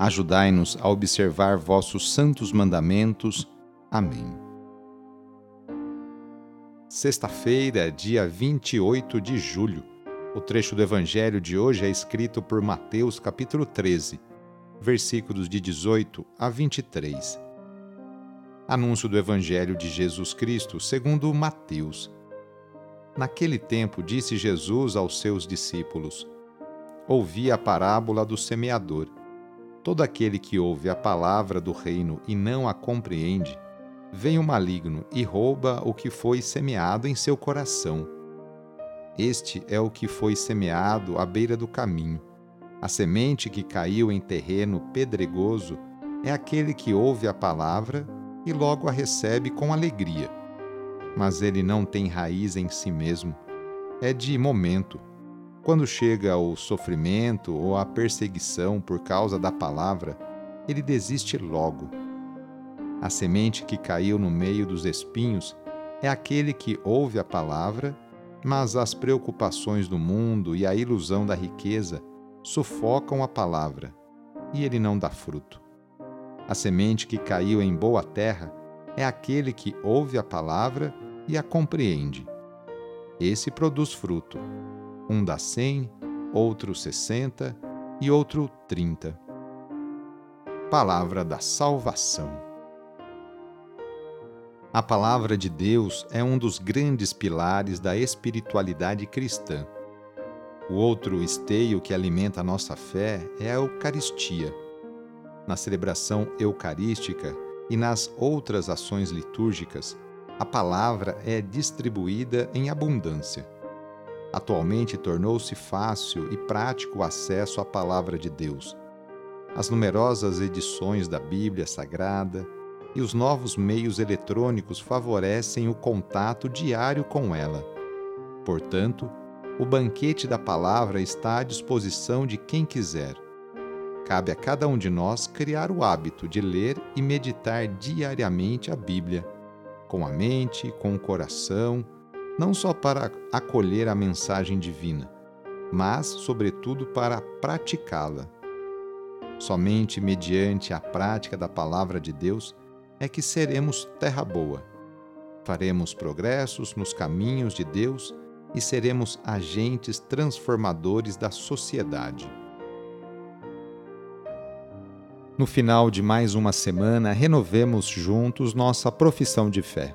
Ajudai-nos a observar vossos santos mandamentos. Amém. Sexta-feira, dia 28 de julho. O trecho do Evangelho de hoje é escrito por Mateus, capítulo 13, versículos de 18 a 23. Anúncio do Evangelho de Jesus Cristo segundo Mateus. Naquele tempo disse Jesus aos seus discípulos: Ouvi a parábola do semeador. Todo aquele que ouve a palavra do reino e não a compreende, vem o maligno e rouba o que foi semeado em seu coração. Este é o que foi semeado à beira do caminho. A semente que caiu em terreno pedregoso é aquele que ouve a palavra e logo a recebe com alegria. Mas ele não tem raiz em si mesmo. É de momento quando chega o sofrimento ou a perseguição por causa da palavra, ele desiste logo. A semente que caiu no meio dos espinhos é aquele que ouve a palavra, mas as preocupações do mundo e a ilusão da riqueza sufocam a palavra e ele não dá fruto. A semente que caiu em boa terra é aquele que ouve a palavra e a compreende. Esse produz fruto um dá cem, outro sessenta e outro trinta. Palavra da Salvação. A palavra de Deus é um dos grandes pilares da espiritualidade cristã. O outro esteio que alimenta a nossa fé é a Eucaristia. Na celebração eucarística e nas outras ações litúrgicas, a palavra é distribuída em abundância. Atualmente tornou-se fácil e prático o acesso à Palavra de Deus. As numerosas edições da Bíblia Sagrada e os novos meios eletrônicos favorecem o contato diário com ela. Portanto, o banquete da palavra está à disposição de quem quiser. Cabe a cada um de nós criar o hábito de ler e meditar diariamente a Bíblia, com a mente, com o coração não só para acolher a mensagem divina, mas, sobretudo, para praticá-la. Somente mediante a prática da palavra de Deus é que seremos terra boa. Faremos progressos nos caminhos de Deus e seremos agentes transformadores da sociedade. No final de mais uma semana, renovemos juntos nossa profissão de fé.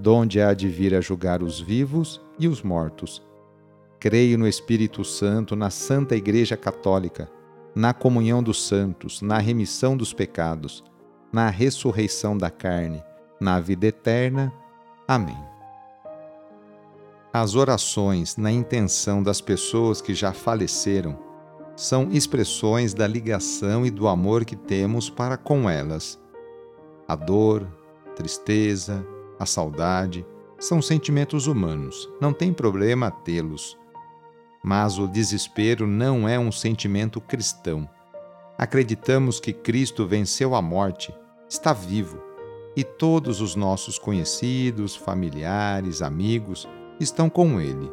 donde há de vir a julgar os vivos e os mortos. Creio no Espírito Santo, na Santa Igreja Católica, na comunhão dos santos, na remissão dos pecados, na ressurreição da carne, na vida eterna. Amém. As orações na intenção das pessoas que já faleceram são expressões da ligação e do amor que temos para com elas. A dor, tristeza, a saudade são sentimentos humanos, não tem problema tê-los. Mas o desespero não é um sentimento cristão. Acreditamos que Cristo venceu a morte, está vivo e todos os nossos conhecidos, familiares, amigos estão com Ele.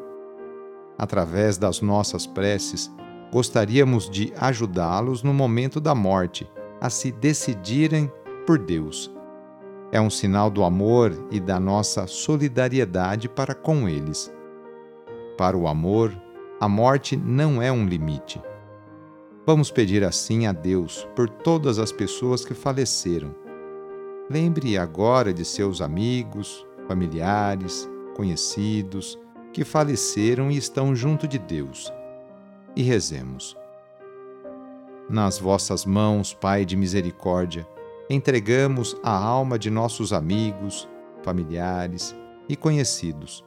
Através das nossas preces, gostaríamos de ajudá-los no momento da morte a se decidirem por Deus. É um sinal do amor e da nossa solidariedade para com eles. Para o amor, a morte não é um limite. Vamos pedir assim a Deus por todas as pessoas que faleceram. Lembre agora de seus amigos, familiares, conhecidos que faleceram e estão junto de Deus. E rezemos. Nas vossas mãos, Pai de misericórdia, entregamos a alma de nossos amigos, familiares e conhecidos,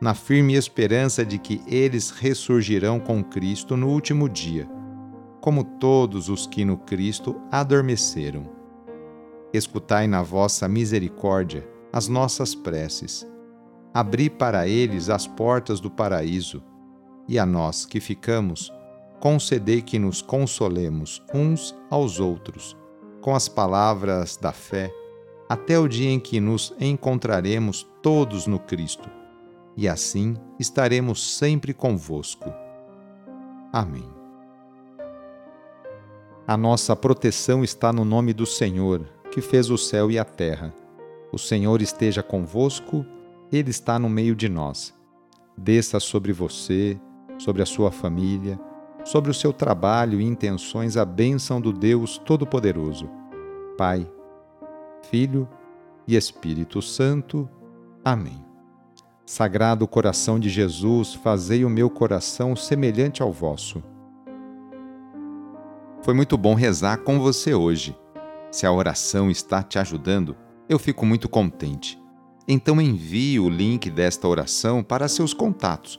na firme esperança de que eles ressurgirão com Cristo no último dia como todos os que no Cristo adormeceram. Escutai na vossa misericórdia as nossas preces. Abri para eles as portas do paraíso, e a nós que ficamos, concedei que nos consolemos uns aos outros, com as palavras da fé, até o dia em que nos encontraremos todos no Cristo, e assim estaremos sempre convosco. Amém. A nossa proteção está no nome do Senhor, que fez o céu e a terra. O Senhor esteja convosco, Ele está no meio de nós. Desça sobre você, sobre a sua família, sobre o seu trabalho e intenções a bênção do Deus Todo-Poderoso. Pai, Filho e Espírito Santo. Amém. Sagrado coração de Jesus, fazei o meu coração semelhante ao vosso. Foi muito bom rezar com você hoje. Se a oração está te ajudando, eu fico muito contente. Então envie o link desta oração para seus contatos,